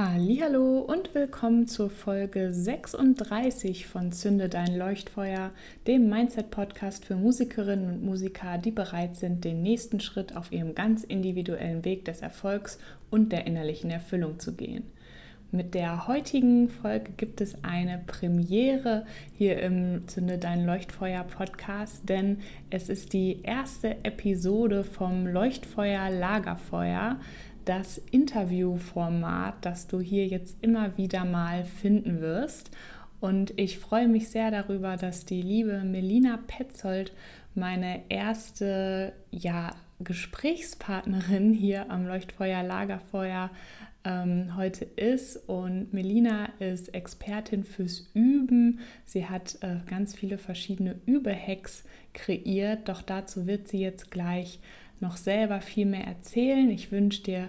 Hallo und willkommen zur Folge 36 von Zünde dein Leuchtfeuer, dem Mindset Podcast für Musikerinnen und Musiker, die bereit sind, den nächsten Schritt auf ihrem ganz individuellen Weg des Erfolgs und der innerlichen Erfüllung zu gehen. Mit der heutigen Folge gibt es eine Premiere hier im Zünde dein Leuchtfeuer Podcast, denn es ist die erste Episode vom Leuchtfeuer Lagerfeuer das Interviewformat, das du hier jetzt immer wieder mal finden wirst. Und ich freue mich sehr darüber, dass die liebe Melina Petzold meine erste ja, Gesprächspartnerin hier am Leuchtfeuer Lagerfeuer ähm, heute ist. Und Melina ist Expertin fürs Üben. Sie hat äh, ganz viele verschiedene Übehacks kreiert, doch dazu wird sie jetzt gleich noch selber viel mehr erzählen. Ich wünsche dir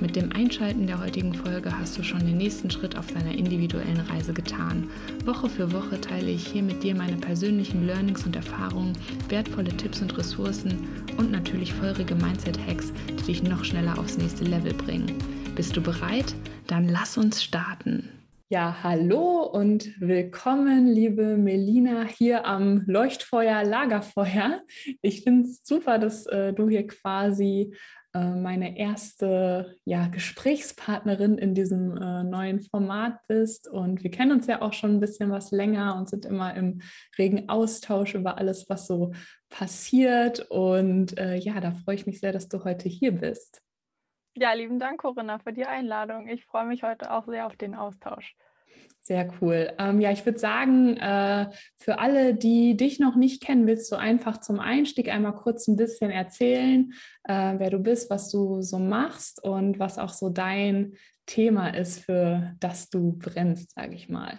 Mit dem Einschalten der heutigen Folge hast du schon den nächsten Schritt auf deiner individuellen Reise getan. Woche für Woche teile ich hier mit dir meine persönlichen Learnings und Erfahrungen, wertvolle Tipps und Ressourcen und natürlich feurige Mindset-Hacks, die dich noch schneller aufs nächste Level bringen. Bist du bereit? Dann lass uns starten. Ja, hallo und willkommen, liebe Melina, hier am Leuchtfeuer Lagerfeuer. Ich finde es super, dass äh, du hier quasi meine erste ja, Gesprächspartnerin in diesem äh, neuen Format bist. Und wir kennen uns ja auch schon ein bisschen was länger und sind immer im regen Austausch über alles, was so passiert. Und äh, ja, da freue ich mich sehr, dass du heute hier bist. Ja, lieben Dank, Corinna, für die Einladung. Ich freue mich heute auch sehr auf den Austausch. Sehr cool. Ähm, ja, ich würde sagen, äh, für alle, die dich noch nicht kennen, willst du einfach zum Einstieg einmal kurz ein bisschen erzählen, äh, wer du bist, was du so machst und was auch so dein Thema ist, für das du brennst, sage ich mal.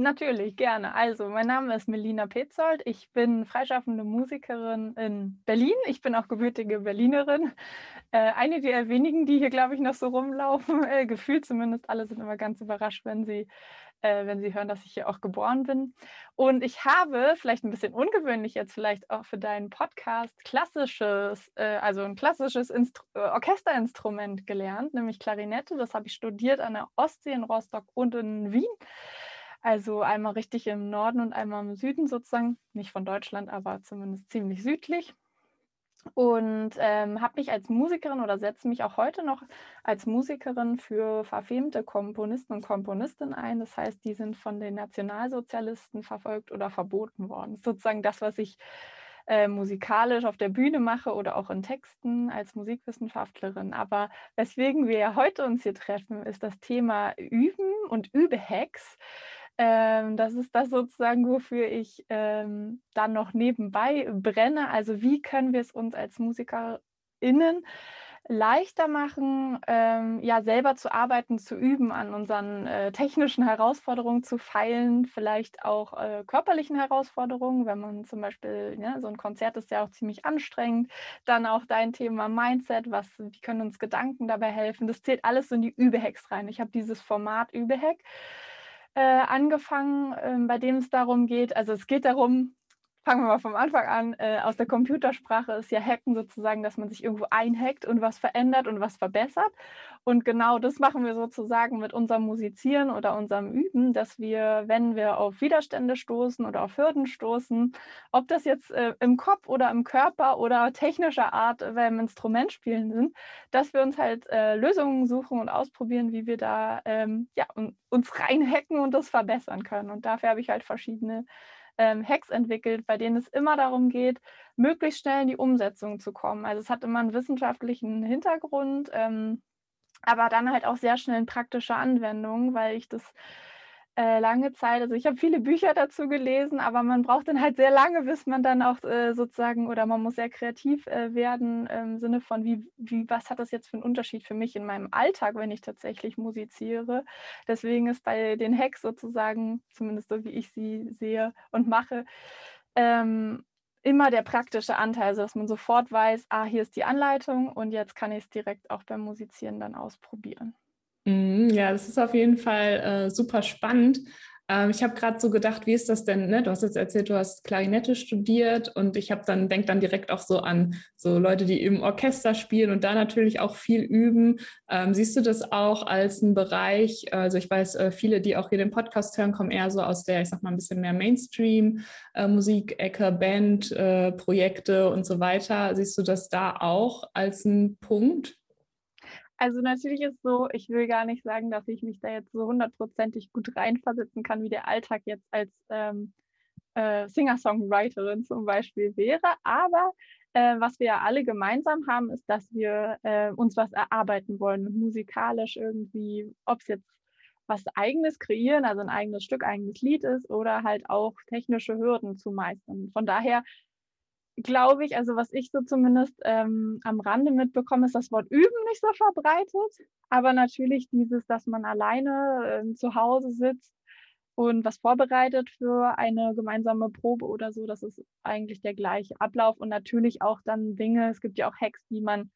Natürlich, gerne. Also, mein Name ist Melina Petzold. Ich bin freischaffende Musikerin in Berlin. Ich bin auch gebürtige Berlinerin. Äh, eine der wenigen, die hier, glaube ich, noch so rumlaufen. Äh, gefühlt zumindest. Alle sind immer ganz überrascht, wenn sie, äh, wenn sie hören, dass ich hier auch geboren bin. Und ich habe, vielleicht ein bisschen ungewöhnlich jetzt vielleicht auch für deinen Podcast, klassisches, äh, also ein klassisches Instru äh, Orchesterinstrument gelernt, nämlich Klarinette. Das habe ich studiert an der Ostsee in Rostock und in Wien. Also einmal richtig im Norden und einmal im Süden sozusagen, nicht von Deutschland, aber zumindest ziemlich südlich. Und ähm, habe mich als Musikerin oder setze mich auch heute noch als Musikerin für verfemte Komponisten und Komponistinnen ein. Das heißt, die sind von den Nationalsozialisten verfolgt oder verboten worden. Sozusagen das, was ich äh, musikalisch auf der Bühne mache oder auch in Texten als Musikwissenschaftlerin. Aber weswegen wir ja heute uns hier treffen, ist das Thema Üben und Übehacks. Ähm, das ist das sozusagen, wofür ich ähm, dann noch nebenbei brenne. Also wie können wir es uns als MusikerInnen leichter machen, ähm, ja, selber zu arbeiten, zu üben, an unseren äh, technischen Herausforderungen zu feilen, vielleicht auch äh, körperlichen Herausforderungen, wenn man zum Beispiel, ja, so ein Konzert ist ja auch ziemlich anstrengend, dann auch dein Thema Mindset, was, wie können uns Gedanken dabei helfen, das zählt alles so in die Übehacks rein. Ich habe dieses Format äh, angefangen, äh, bei dem es darum geht, also es geht darum, fangen wir mal vom Anfang an, äh, aus der Computersprache ist ja Hacken sozusagen, dass man sich irgendwo einhackt und was verändert und was verbessert. Und genau das machen wir sozusagen mit unserem Musizieren oder unserem Üben, dass wir, wenn wir auf Widerstände stoßen oder auf Hürden stoßen, ob das jetzt äh, im Kopf oder im Körper oder technischer Art äh, beim Instrument spielen sind, dass wir uns halt äh, Lösungen suchen und ausprobieren, wie wir da ähm, ja, uns reinhacken und das verbessern können. Und dafür habe ich halt verschiedene ähm, Hacks entwickelt, bei denen es immer darum geht, möglichst schnell in die Umsetzung zu kommen. Also es hat immer einen wissenschaftlichen Hintergrund, ähm, aber dann halt auch sehr schnell in praktische Anwendungen, weil ich das äh, lange Zeit, also ich habe viele Bücher dazu gelesen, aber man braucht dann halt sehr lange, bis man dann auch äh, sozusagen, oder man muss sehr kreativ äh, werden im Sinne von, wie, wie, was hat das jetzt für einen Unterschied für mich in meinem Alltag, wenn ich tatsächlich musiziere. Deswegen ist bei den Hacks sozusagen, zumindest so wie ich sie sehe und mache, ähm, immer der praktische Anteil, also dass man sofort weiß, ah, hier ist die Anleitung und jetzt kann ich es direkt auch beim Musizieren dann ausprobieren. Mhm, ja, das ist auf jeden Fall äh, super spannend. Ähm, ich habe gerade so gedacht, wie ist das denn? Ne? Du hast jetzt erzählt, du hast Klarinette studiert und ich habe dann denk dann direkt auch so an so Leute, die im Orchester spielen und da natürlich auch viel üben. Ähm, siehst du das auch als einen Bereich? Also ich weiß, äh, viele, die auch hier den Podcast hören, kommen eher so aus der, ich sag mal, ein bisschen mehr Mainstream-Musikecke, äh, Band, äh, Projekte und so weiter. Siehst du das da auch als einen Punkt? Also natürlich ist so, ich will gar nicht sagen, dass ich mich da jetzt so hundertprozentig gut reinversetzen kann, wie der Alltag jetzt als ähm, äh, Singer-Songwriterin zum Beispiel wäre. Aber äh, was wir ja alle gemeinsam haben, ist, dass wir äh, uns was erarbeiten wollen, musikalisch irgendwie, ob es jetzt was eigenes kreieren, also ein eigenes Stück, eigenes Lied ist oder halt auch technische Hürden zu meistern. Von daher glaube ich, also was ich so zumindest ähm, am Rande mitbekomme, ist das Wort üben nicht so verbreitet. Aber natürlich dieses, dass man alleine äh, zu Hause sitzt und was vorbereitet für eine gemeinsame Probe oder so, das ist eigentlich der gleiche Ablauf. Und natürlich auch dann Dinge, es gibt ja auch Hacks, die man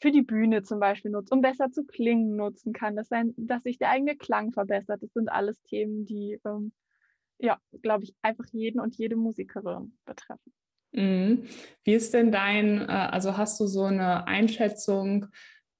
für die Bühne zum Beispiel nutzt, um besser zu klingen nutzen kann, dass, ein, dass sich der eigene Klang verbessert. Das sind alles Themen, die, ähm, ja, glaube ich, einfach jeden und jede Musikerin betreffen. Mhm. Wie ist denn dein, äh, also hast du so eine Einschätzung,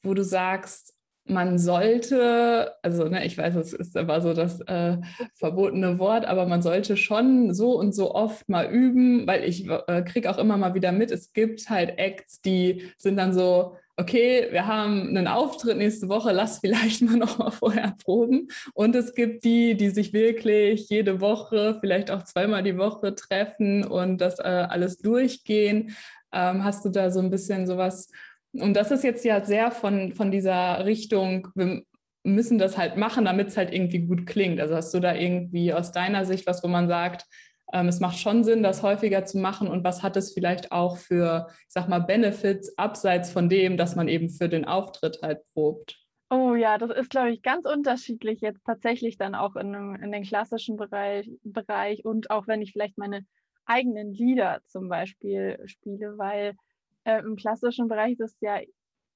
wo du sagst, man sollte, also ne, ich weiß, es ist aber so das äh, verbotene Wort, aber man sollte schon so und so oft mal üben, weil ich äh, kriege auch immer mal wieder mit, es gibt halt Acts, die sind dann so, okay, wir haben einen Auftritt nächste Woche, lass vielleicht mal noch mal vorher proben. Und es gibt die, die sich wirklich jede Woche, vielleicht auch zweimal die Woche treffen und das äh, alles durchgehen. Ähm, hast du da so ein bisschen sowas? Und das ist jetzt ja sehr von, von dieser Richtung, wir müssen das halt machen, damit es halt irgendwie gut klingt. Also hast du da irgendwie aus deiner Sicht was, wo man sagt, ähm, es macht schon Sinn, das häufiger zu machen und was hat es vielleicht auch für, ich sag mal, Benefits abseits von dem, dass man eben für den Auftritt halt probt? Oh ja, das ist, glaube ich, ganz unterschiedlich jetzt tatsächlich dann auch in, in den klassischen Bereich, Bereich und auch wenn ich vielleicht meine eigenen Lieder zum Beispiel spiele, weil äh, im klassischen Bereich ist es ja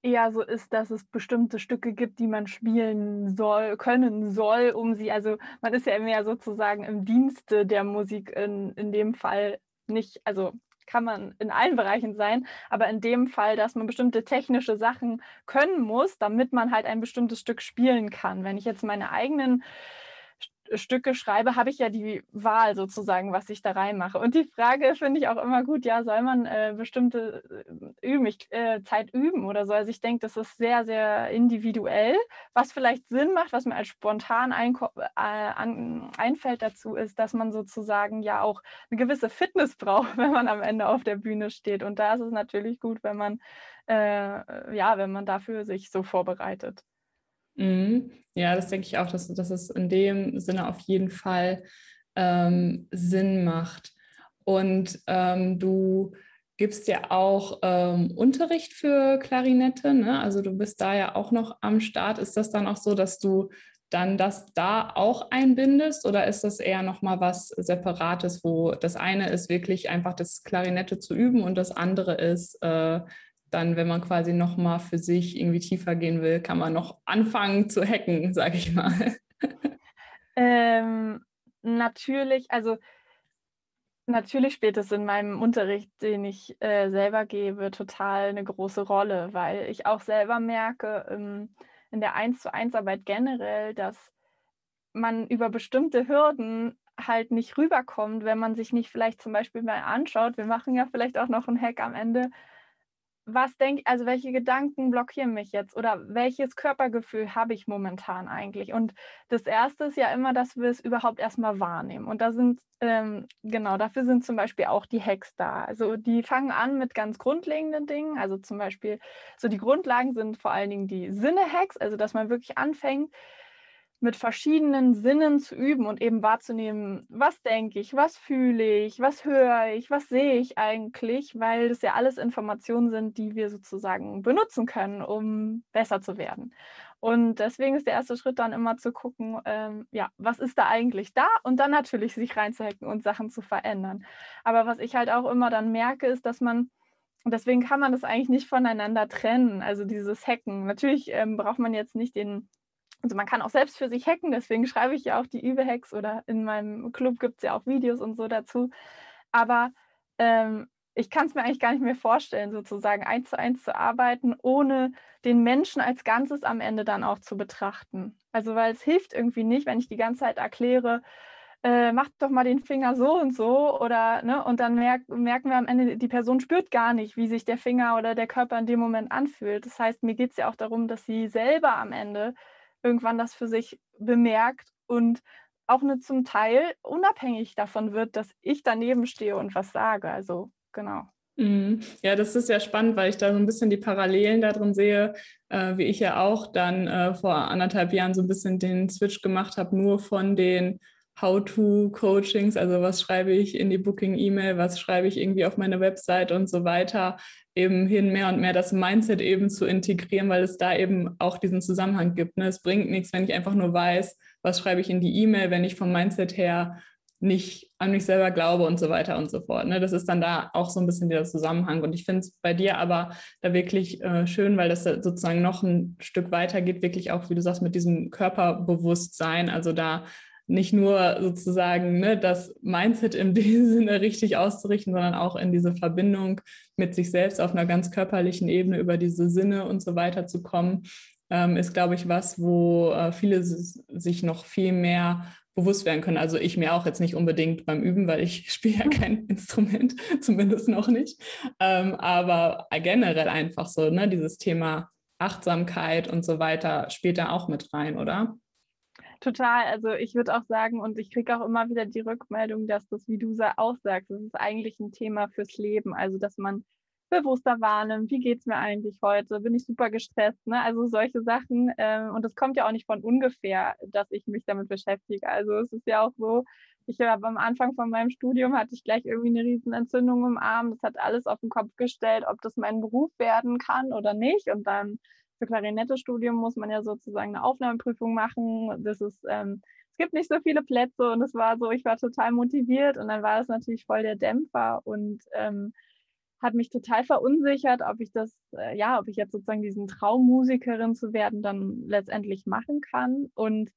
eher so ist, dass es bestimmte Stücke gibt, die man spielen soll, können soll, um sie, also man ist ja immer sozusagen im Dienste der Musik in, in dem Fall nicht, also kann man in allen Bereichen sein, aber in dem Fall, dass man bestimmte technische Sachen können muss, damit man halt ein bestimmtes Stück spielen kann. Wenn ich jetzt meine eigenen Stücke schreibe, habe ich ja die Wahl sozusagen, was ich da reinmache. Und die Frage finde ich auch immer gut, ja, soll man äh, bestimmte äh, üben, ich, äh, Zeit üben oder so? Also ich denke, das ist sehr, sehr individuell. Was vielleicht Sinn macht, was mir als spontan ein, äh, an, einfällt dazu, ist, dass man sozusagen ja auch eine gewisse Fitness braucht, wenn man am Ende auf der Bühne steht. Und da ist es natürlich gut, wenn man, äh, ja, wenn man dafür sich so vorbereitet. Mhm. Ja, das denke ich auch, dass, dass es in dem Sinne auf jeden Fall ähm, Sinn macht. Und ähm, du gibst ja auch ähm, Unterricht für Klarinette, ne? also du bist da ja auch noch am Start. Ist das dann auch so, dass du dann das da auch einbindest oder ist das eher nochmal was Separates, wo das eine ist wirklich einfach das Klarinette zu üben und das andere ist äh, dann, wenn man quasi noch mal für sich irgendwie tiefer gehen will, kann man noch anfangen zu hacken, sage ich mal. Ähm, natürlich, also natürlich spielt es in meinem Unterricht, den ich äh, selber gebe, total eine große Rolle, weil ich auch selber merke ähm, in der 1 zu 1 Arbeit generell, dass man über bestimmte Hürden halt nicht rüberkommt, wenn man sich nicht vielleicht zum Beispiel mal anschaut. Wir machen ja vielleicht auch noch einen Hack am Ende, was denke also welche Gedanken blockieren mich jetzt oder welches Körpergefühl habe ich momentan eigentlich? Und das erste ist ja immer, dass wir es überhaupt erstmal wahrnehmen. Und da sind, ähm, genau, dafür sind zum Beispiel auch die Hacks da. Also die fangen an mit ganz grundlegenden Dingen. Also zum Beispiel, so die Grundlagen sind vor allen Dingen die Sinne-Hacks, also dass man wirklich anfängt, mit verschiedenen Sinnen zu üben und eben wahrzunehmen, was denke ich, was fühle ich, was höre ich, was sehe ich eigentlich, weil das ja alles Informationen sind, die wir sozusagen benutzen können, um besser zu werden. Und deswegen ist der erste Schritt dann immer zu gucken, ähm, ja, was ist da eigentlich da? Und dann natürlich sich reinzuhacken und Sachen zu verändern. Aber was ich halt auch immer dann merke, ist, dass man, deswegen kann man das eigentlich nicht voneinander trennen, also dieses Hacken. Natürlich ähm, braucht man jetzt nicht den also man kann auch selbst für sich hacken, deswegen schreibe ich ja auch die Übehacks oder in meinem Club gibt es ja auch Videos und so dazu. Aber ähm, ich kann es mir eigentlich gar nicht mehr vorstellen, sozusagen eins zu eins zu arbeiten, ohne den Menschen als Ganzes am Ende dann auch zu betrachten. Also weil es hilft irgendwie nicht, wenn ich die ganze Zeit erkläre, äh, macht doch mal den Finger so und so oder ne, und dann merk, merken wir am Ende, die Person spürt gar nicht, wie sich der Finger oder der Körper in dem Moment anfühlt. Das heißt, mir geht es ja auch darum, dass sie selber am Ende irgendwann das für sich bemerkt und auch eine zum Teil unabhängig davon wird, dass ich daneben stehe und was sage. Also genau. Mhm. Ja, das ist ja spannend, weil ich da so ein bisschen die Parallelen darin sehe, äh, wie ich ja auch dann äh, vor anderthalb Jahren so ein bisschen den Switch gemacht habe, nur von den How-to-Coachings, also was schreibe ich in die Booking-E-Mail, was schreibe ich irgendwie auf meine Website und so weiter, eben hin mehr und mehr das Mindset eben zu integrieren, weil es da eben auch diesen Zusammenhang gibt. Ne? Es bringt nichts, wenn ich einfach nur weiß, was schreibe ich in die E-Mail, wenn ich vom Mindset her nicht an mich selber glaube und so weiter und so fort. Ne? Das ist dann da auch so ein bisschen dieser Zusammenhang. Und ich finde es bei dir aber da wirklich äh, schön, weil das sozusagen noch ein Stück weiter geht, wirklich auch, wie du sagst, mit diesem Körperbewusstsein. Also da nicht nur sozusagen ne, das Mindset in dem Sinne richtig auszurichten, sondern auch in diese Verbindung mit sich selbst auf einer ganz körperlichen Ebene über diese Sinne und so weiter zu kommen, ähm, ist, glaube ich, was, wo äh, viele sich noch viel mehr bewusst werden können. Also ich mir auch jetzt nicht unbedingt beim Üben, weil ich spiele ja kein Instrument, zumindest noch nicht. Ähm, aber generell einfach so, ne, dieses Thema Achtsamkeit und so weiter spielt da auch mit rein, oder? Total. Also ich würde auch sagen, und ich kriege auch immer wieder die Rückmeldung, dass das, wie du auch sagst, das ist eigentlich ein Thema fürs Leben. Also dass man bewusster wahrnimmt, wie geht es mir eigentlich heute, bin ich super gestresst, ne? Also solche Sachen. Ähm, und das kommt ja auch nicht von ungefähr, dass ich mich damit beschäftige. Also es ist ja auch so, ich habe am Anfang von meinem Studium hatte ich gleich irgendwie eine riesen Entzündung im Arm. Das hat alles auf den Kopf gestellt, ob das mein Beruf werden kann oder nicht. Und dann für Klarinette-Studium muss man ja sozusagen eine Aufnahmeprüfung machen. Das ist, ähm, es gibt nicht so viele Plätze und es war so, ich war total motiviert und dann war das natürlich voll der Dämpfer und ähm, hat mich total verunsichert, ob ich das, äh, ja, ob ich jetzt sozusagen diesen Traum, Musikerin zu werden, dann letztendlich machen kann. Und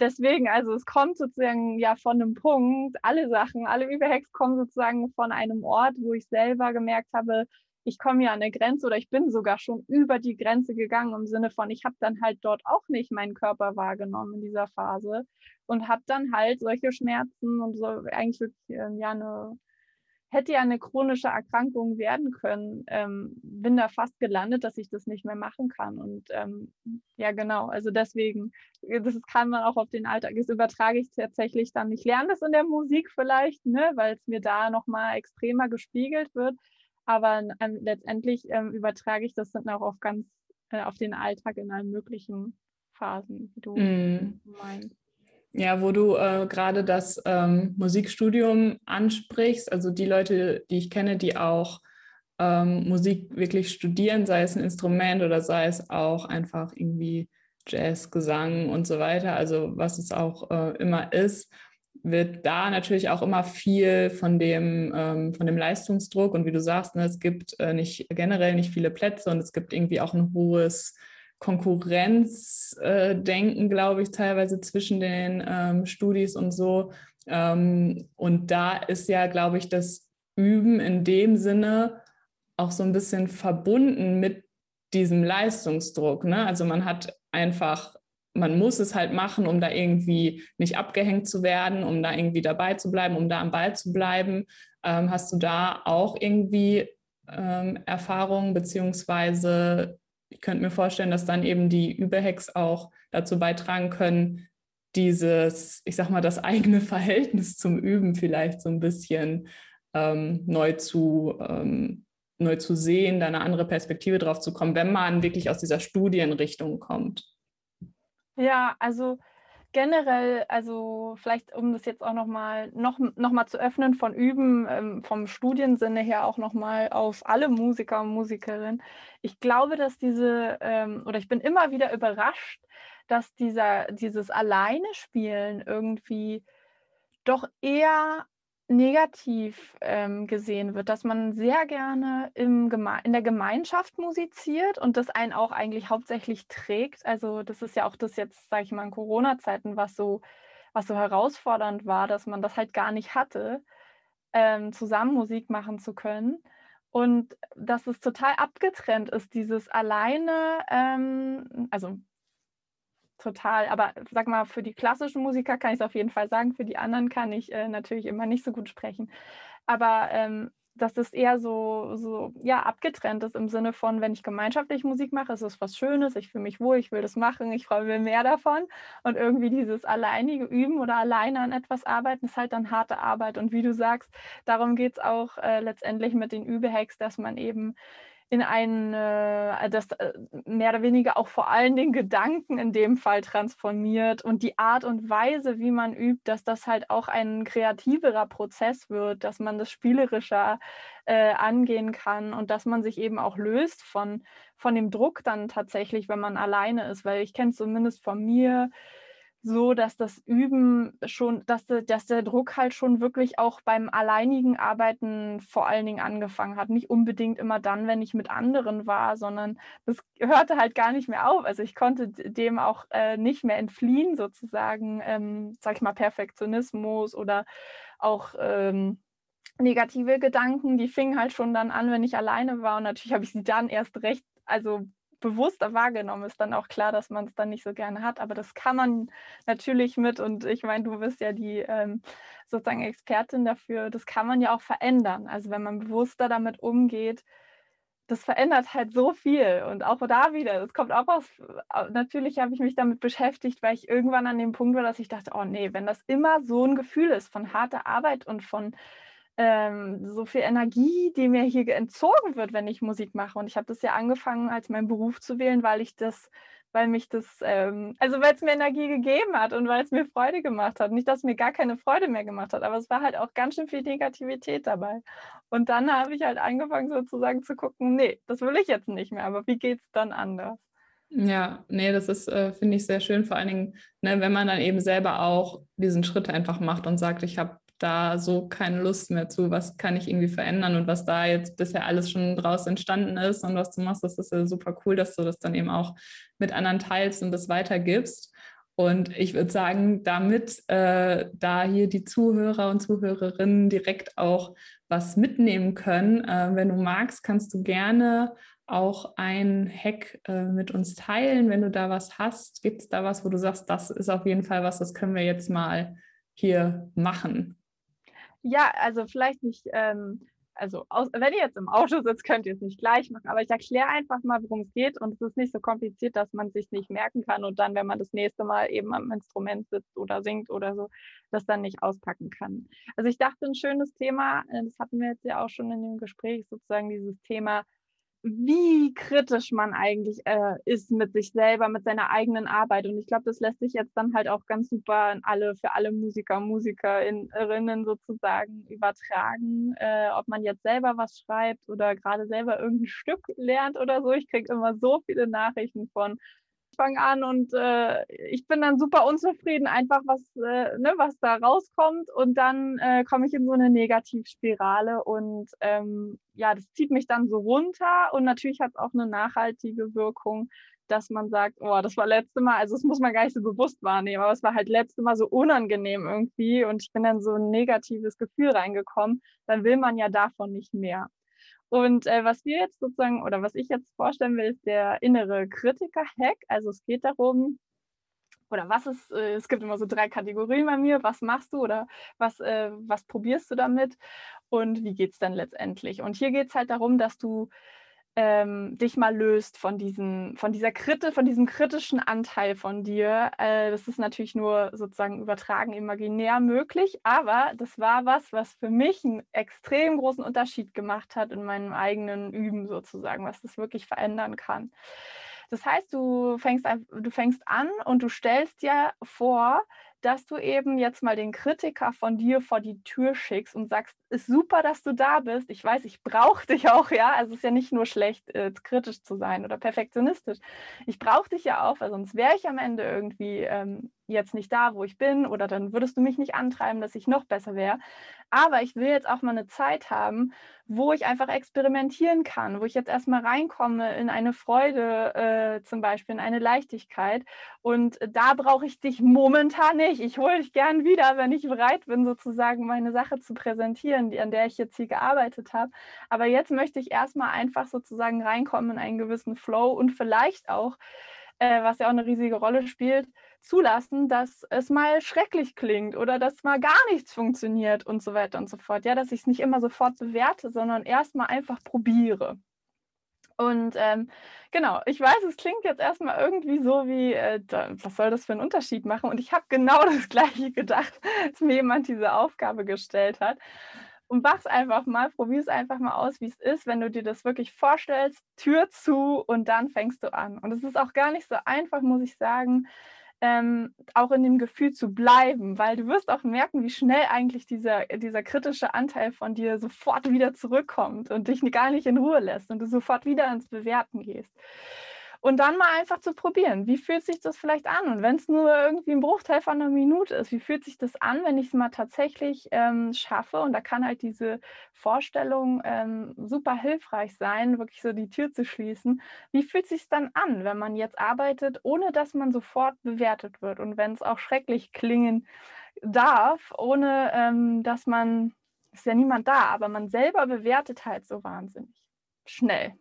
deswegen, also es kommt sozusagen ja von einem Punkt, alle Sachen, alle Überhacks kommen sozusagen von einem Ort, wo ich selber gemerkt habe, ich komme ja an eine Grenze oder ich bin sogar schon über die Grenze gegangen im Sinne von, ich habe dann halt dort auch nicht meinen Körper wahrgenommen in dieser Phase und habe dann halt solche Schmerzen und so eigentlich wirklich ähm, ja eine hätte ja eine chronische Erkrankung werden können, ähm, bin da fast gelandet, dass ich das nicht mehr machen kann. Und ähm, ja, genau, also deswegen, äh, das kann man auch auf den Alltag, das übertrage ich tatsächlich dann. Ich lerne das in der Musik vielleicht, ne, weil es mir da nochmal extremer gespiegelt wird. Aber ähm, letztendlich ähm, übertrage ich das dann auch auf ganz, äh, auf den Alltag in allen möglichen Phasen, wie du mm. meinst. Ja, wo du äh, gerade das ähm, Musikstudium ansprichst, also die Leute, die ich kenne, die auch ähm, Musik wirklich studieren, sei es ein Instrument oder sei es auch einfach irgendwie Jazz, Gesang und so weiter, also was es auch äh, immer ist, wird da natürlich auch immer viel von dem, ähm, von dem Leistungsdruck und wie du sagst, ne, es gibt äh, nicht generell nicht viele Plätze und es gibt irgendwie auch ein hohes Konkurrenzdenken, äh, glaube ich, teilweise zwischen den ähm, Studis und so. Ähm, und da ist ja, glaube ich, das Üben in dem Sinne auch so ein bisschen verbunden mit diesem Leistungsdruck. Ne? Also man hat einfach man muss es halt machen, um da irgendwie nicht abgehängt zu werden, um da irgendwie dabei zu bleiben, um da am Ball zu bleiben. Ähm, hast du da auch irgendwie ähm, Erfahrungen, beziehungsweise ich könnte mir vorstellen, dass dann eben die Überhacks auch dazu beitragen können, dieses, ich sag mal, das eigene Verhältnis zum Üben vielleicht so ein bisschen ähm, neu zu ähm, neu zu sehen, da eine andere Perspektive drauf zu kommen, wenn man wirklich aus dieser Studienrichtung kommt. Ja, also generell, also vielleicht um das jetzt auch nochmal noch, noch mal zu öffnen von Üben, ähm, vom Studiensinne her auch nochmal auf alle Musiker und Musikerinnen. Ich glaube, dass diese, ähm, oder ich bin immer wieder überrascht, dass dieser, dieses Alleine spielen irgendwie doch eher negativ ähm, gesehen wird, dass man sehr gerne im in der Gemeinschaft musiziert und das einen auch eigentlich hauptsächlich trägt. Also das ist ja auch das jetzt, sage ich mal, in Corona-Zeiten, was so, was so herausfordernd war, dass man das halt gar nicht hatte, ähm, zusammen Musik machen zu können. Und dass es total abgetrennt ist, dieses alleine, ähm, also total. Aber sag mal, für die klassischen Musiker kann ich es auf jeden Fall sagen. Für die anderen kann ich äh, natürlich immer nicht so gut sprechen. Aber ähm, dass es eher so, so ja, abgetrennt ist im Sinne von, wenn ich gemeinschaftlich Musik mache, ist es was Schönes, ich fühle mich wohl, ich will das machen, ich freue mich mehr davon. Und irgendwie dieses alleinige Üben oder alleine an etwas arbeiten, ist halt dann harte Arbeit. Und wie du sagst, darum geht es auch äh, letztendlich mit den Übehacks, dass man eben in einen, äh, das äh, mehr oder weniger auch vor allen Dingen Gedanken in dem Fall transformiert und die Art und Weise, wie man übt, dass das halt auch ein kreativerer Prozess wird, dass man das spielerischer äh, angehen kann und dass man sich eben auch löst von, von dem Druck dann tatsächlich, wenn man alleine ist, weil ich kenne es zumindest von mir, so, dass das Üben schon, dass, dass der Druck halt schon wirklich auch beim alleinigen Arbeiten vor allen Dingen angefangen hat. Nicht unbedingt immer dann, wenn ich mit anderen war, sondern das hörte halt gar nicht mehr auf. Also ich konnte dem auch äh, nicht mehr entfliehen, sozusagen, ähm, sag ich mal, Perfektionismus oder auch ähm, negative Gedanken, die fingen halt schon dann an, wenn ich alleine war. Und natürlich habe ich sie dann erst recht, also bewusster wahrgenommen, ist dann auch klar, dass man es dann nicht so gerne hat. Aber das kann man natürlich mit, und ich meine, du bist ja die ähm, sozusagen Expertin dafür, das kann man ja auch verändern. Also wenn man bewusster damit umgeht, das verändert halt so viel. Und auch da wieder, das kommt auch aus, natürlich habe ich mich damit beschäftigt, weil ich irgendwann an dem Punkt war, dass ich dachte, oh nee, wenn das immer so ein Gefühl ist von harter Arbeit und von ähm, so viel Energie, die mir hier entzogen wird, wenn ich Musik mache. Und ich habe das ja angefangen, als meinen Beruf zu wählen, weil ich das, weil mich das, ähm, also weil es mir Energie gegeben hat und weil es mir Freude gemacht hat. Nicht, dass es mir gar keine Freude mehr gemacht hat, aber es war halt auch ganz schön viel Negativität dabei. Und dann habe ich halt angefangen, sozusagen zu gucken, nee, das will ich jetzt nicht mehr, aber wie geht es dann anders? Ja, nee, das ist, äh, finde ich, sehr schön, vor allen Dingen, ne, wenn man dann eben selber auch diesen Schritt einfach macht und sagt, ich habe da so keine Lust mehr zu, was kann ich irgendwie verändern und was da jetzt bisher alles schon draus entstanden ist und was du machst, das ist ja super cool, dass du das dann eben auch mit anderen teilst und das weitergibst. Und ich würde sagen, damit äh, da hier die Zuhörer und Zuhörerinnen direkt auch was mitnehmen können, äh, wenn du magst, kannst du gerne auch ein Hack äh, mit uns teilen, wenn du da was hast. Gibt es da was, wo du sagst, das ist auf jeden Fall was, das können wir jetzt mal hier machen? Ja, also vielleicht nicht, ähm, also aus, wenn ihr jetzt im Auto sitzt, könnt ihr es nicht gleich machen, aber ich erkläre einfach mal, worum es geht und es ist nicht so kompliziert, dass man sich nicht merken kann und dann, wenn man das nächste Mal eben am Instrument sitzt oder singt oder so, das dann nicht auspacken kann. Also ich dachte, ein schönes Thema, äh, das hatten wir jetzt ja auch schon in dem Gespräch, sozusagen dieses Thema wie kritisch man eigentlich äh, ist mit sich selber, mit seiner eigenen Arbeit. Und ich glaube, das lässt sich jetzt dann halt auch ganz super in alle, für alle Musiker, Musikerinnen sozusagen übertragen, äh, ob man jetzt selber was schreibt oder gerade selber irgendein Stück lernt oder so. Ich kriege immer so viele Nachrichten von fange an und äh, ich bin dann super unzufrieden, einfach was, äh, ne, was da rauskommt und dann äh, komme ich in so eine Negativspirale und ähm, ja, das zieht mich dann so runter und natürlich hat es auch eine nachhaltige Wirkung, dass man sagt, oh, das war letzte Mal, also das muss man gar nicht so bewusst wahrnehmen, aber es war halt letzte Mal so unangenehm irgendwie und ich bin dann so ein negatives Gefühl reingekommen, dann will man ja davon nicht mehr. Und äh, was wir jetzt sozusagen oder was ich jetzt vorstellen will, ist der innere Kritiker-Hack. Also es geht darum, oder was ist, äh, es gibt immer so drei Kategorien bei mir, was machst du oder was, äh, was probierst du damit und wie geht es dann letztendlich? Und hier geht es halt darum, dass du ähm, dich mal löst von, diesen, von dieser Kriti von diesem kritischen Anteil von dir. Äh, das ist natürlich nur sozusagen übertragen imaginär möglich, aber das war was, was für mich einen extrem großen Unterschied gemacht hat in meinem eigenen Üben sozusagen, was das wirklich verändern kann. Das heißt, du fängst, du fängst an und du stellst dir vor, dass du eben jetzt mal den Kritiker von dir vor die Tür schickst und sagst, ist super, dass du da bist. Ich weiß, ich brauche dich auch, ja. Also es ist ja nicht nur schlecht, äh, kritisch zu sein oder perfektionistisch. Ich brauche dich ja auch, weil sonst wäre ich am Ende irgendwie ähm, jetzt nicht da, wo ich bin, oder dann würdest du mich nicht antreiben, dass ich noch besser wäre. Aber ich will jetzt auch mal eine Zeit haben, wo ich einfach experimentieren kann, wo ich jetzt erstmal reinkomme in eine Freude, äh, zum Beispiel in eine Leichtigkeit. Und da brauche ich dich momentan nicht. Ich hole dich gern wieder, wenn ich bereit bin, sozusagen meine Sache zu präsentieren, die, an der ich jetzt hier gearbeitet habe. Aber jetzt möchte ich erstmal einfach sozusagen reinkommen in einen gewissen Flow und vielleicht auch äh, was ja auch eine riesige Rolle spielt, zulassen, dass es mal schrecklich klingt oder dass mal gar nichts funktioniert und so weiter und so fort. Ja, dass ich es nicht immer sofort bewerte, sondern erstmal einfach probiere. Und ähm, genau, ich weiß, es klingt jetzt erstmal irgendwie so wie, äh, was soll das für einen Unterschied machen? Und ich habe genau das gleiche gedacht, als mir jemand diese Aufgabe gestellt hat und mach's einfach mal, probier es einfach mal aus, wie es ist, wenn du dir das wirklich vorstellst, Tür zu und dann fängst du an. Und es ist auch gar nicht so einfach, muss ich sagen, ähm, auch in dem Gefühl zu bleiben, weil du wirst auch merken, wie schnell eigentlich dieser, dieser kritische Anteil von dir sofort wieder zurückkommt und dich gar nicht in Ruhe lässt und du sofort wieder ins Bewerten gehst und dann mal einfach zu probieren. Wie fühlt sich das vielleicht an? Und wenn es nur irgendwie ein Bruchteil von einer Minute ist, wie fühlt sich das an, wenn ich es mal tatsächlich ähm, schaffe? Und da kann halt diese Vorstellung ähm, super hilfreich sein, wirklich so die Tür zu schließen. Wie fühlt sich dann an, wenn man jetzt arbeitet, ohne dass man sofort bewertet wird? Und wenn es auch schrecklich klingen darf, ohne ähm, dass man, ist ja niemand da, aber man selber bewertet halt so wahnsinnig schnell.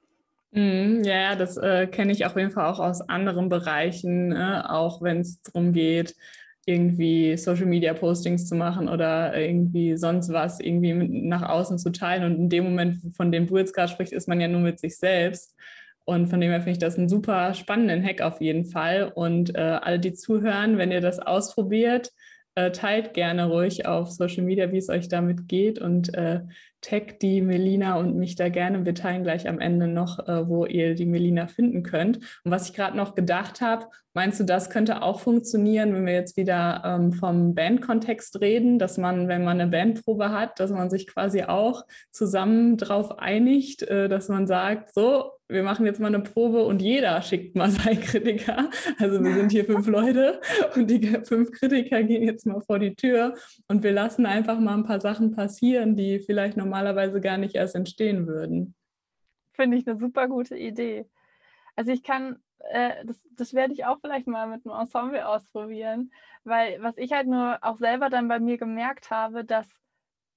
Mm, ja, das äh, kenne ich auf jeden Fall auch aus anderen Bereichen, äh, auch wenn es darum geht, irgendwie Social Media Postings zu machen oder irgendwie sonst was irgendwie nach außen zu teilen. Und in dem Moment, von dem du jetzt gerade sprichst, ist man ja nur mit sich selbst. Und von dem her finde ich das einen super spannenden Hack auf jeden Fall. Und äh, alle, die zuhören, wenn ihr das ausprobiert, äh, teilt gerne ruhig auf Social Media, wie es euch damit geht und äh, tag die Melina und mich da gerne. Wir teilen gleich am Ende noch, äh, wo ihr die Melina finden könnt. Und was ich gerade noch gedacht habe, meinst du, das könnte auch funktionieren, wenn wir jetzt wieder ähm, vom Bandkontext reden, dass man, wenn man eine Bandprobe hat, dass man sich quasi auch zusammen darauf einigt, äh, dass man sagt, so, wir machen jetzt mal eine Probe und jeder schickt mal seinen Kritiker. Also wir sind hier fünf Leute und die fünf Kritiker gehen jetzt mal vor die Tür und wir lassen einfach mal ein paar Sachen passieren, die vielleicht normalerweise gar nicht erst entstehen würden. Finde ich eine super gute Idee. Also ich kann, äh, das, das werde ich auch vielleicht mal mit einem Ensemble ausprobieren, weil was ich halt nur auch selber dann bei mir gemerkt habe, dass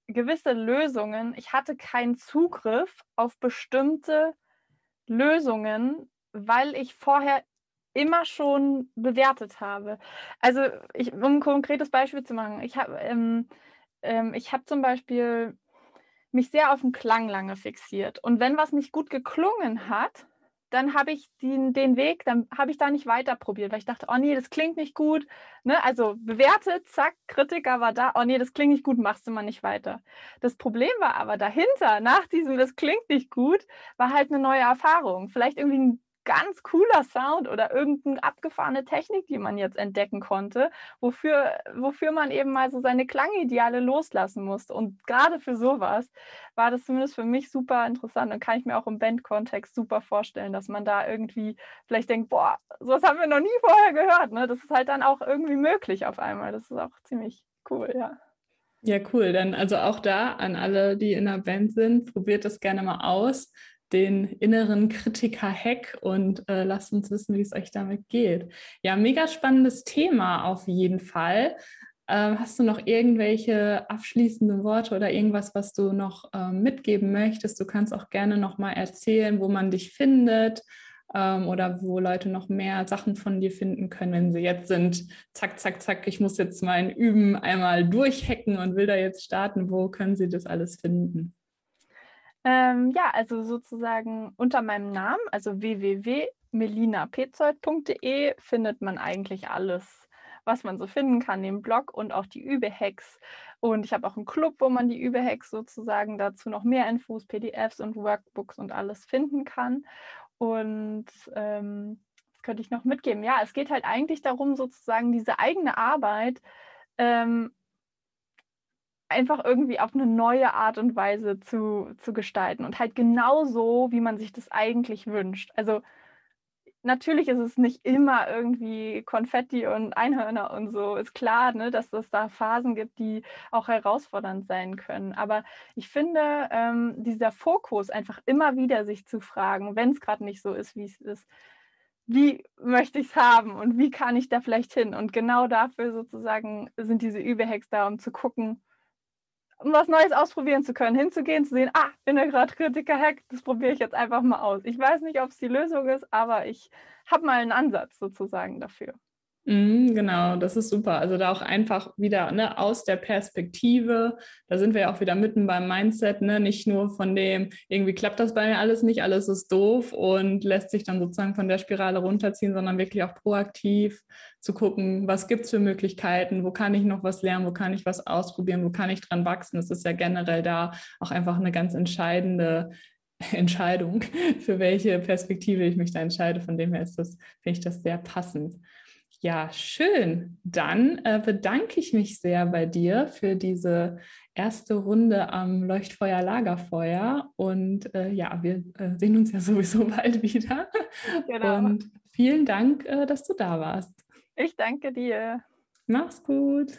gewisse Lösungen, ich hatte keinen Zugriff auf bestimmte Lösungen, weil ich vorher immer schon bewertet habe. Also, ich, um ein konkretes Beispiel zu machen, ich habe ähm, ähm, hab zum Beispiel mich sehr auf den Klang lange fixiert. Und wenn was nicht gut geklungen hat, dann habe ich den, den Weg, dann habe ich da nicht weiter probiert, weil ich dachte, oh nee, das klingt nicht gut. Ne? Also bewertet, zack, Kritiker war da, oh nee, das klingt nicht gut, machst du mal nicht weiter. Das Problem war aber dahinter, nach diesem, das klingt nicht gut, war halt eine neue Erfahrung. Vielleicht irgendwie ein ganz cooler Sound oder irgendeine abgefahrene Technik, die man jetzt entdecken konnte, wofür, wofür man eben mal so seine Klangideale loslassen musste. Und gerade für sowas war das zumindest für mich super interessant und kann ich mir auch im Bandkontext super vorstellen, dass man da irgendwie vielleicht denkt, boah, sowas haben wir noch nie vorher gehört. Ne? Das ist halt dann auch irgendwie möglich auf einmal. Das ist auch ziemlich cool, ja. Ja, cool. Dann also auch da an alle, die in der Band sind, probiert das gerne mal aus den inneren Kritiker-Hack und äh, lasst uns wissen, wie es euch damit geht. Ja, mega spannendes Thema auf jeden Fall. Äh, hast du noch irgendwelche abschließenden Worte oder irgendwas, was du noch äh, mitgeben möchtest? Du kannst auch gerne noch mal erzählen, wo man dich findet ähm, oder wo Leute noch mehr Sachen von dir finden können, wenn sie jetzt sind, zack, zack, zack, ich muss jetzt mein Üben einmal durchhacken und will da jetzt starten. Wo können sie das alles finden? Ähm, ja, also sozusagen unter meinem Namen, also www.melinapetzold.de findet man eigentlich alles, was man so finden kann, den Blog und auch die Übehacks. Und ich habe auch einen Club, wo man die Übehacks sozusagen dazu noch mehr Infos, PDFs und Workbooks und alles finden kann. Und ähm, könnte ich noch mitgeben? Ja, es geht halt eigentlich darum, sozusagen diese eigene Arbeit ähm, einfach irgendwie auf eine neue Art und Weise zu, zu gestalten und halt genauso, wie man sich das eigentlich wünscht. Also natürlich ist es nicht immer irgendwie Konfetti und Einhörner und so, ist klar, ne, dass es da Phasen gibt, die auch herausfordernd sein können. Aber ich finde, ähm, dieser Fokus, einfach immer wieder sich zu fragen, wenn es gerade nicht so ist, wie es ist, wie möchte ich es haben und wie kann ich da vielleicht hin? Und genau dafür sozusagen sind diese Übehacks da, um zu gucken, um was Neues ausprobieren zu können, hinzugehen, zu sehen, ah, bin da gerade Kritiker-Hack, das probiere ich jetzt einfach mal aus. Ich weiß nicht, ob es die Lösung ist, aber ich habe mal einen Ansatz sozusagen dafür. Mhm, genau, das ist super. Also da auch einfach wieder ne, aus der Perspektive, da sind wir ja auch wieder mitten beim Mindset, ne? nicht nur von dem, irgendwie klappt das bei mir alles nicht, alles ist doof und lässt sich dann sozusagen von der Spirale runterziehen, sondern wirklich auch proaktiv zu gucken, was gibt es für Möglichkeiten, wo kann ich noch was lernen, wo kann ich was ausprobieren, wo kann ich dran wachsen. Das ist ja generell da auch einfach eine ganz entscheidende Entscheidung, für welche Perspektive ich mich da entscheide. Von dem her ist das, finde ich das sehr passend. Ja, schön. Dann äh, bedanke ich mich sehr bei dir für diese erste Runde am Leuchtfeuer Lagerfeuer. Und äh, ja, wir äh, sehen uns ja sowieso bald wieder. Genau. Und vielen Dank, äh, dass du da warst. Ich danke dir. Mach's gut.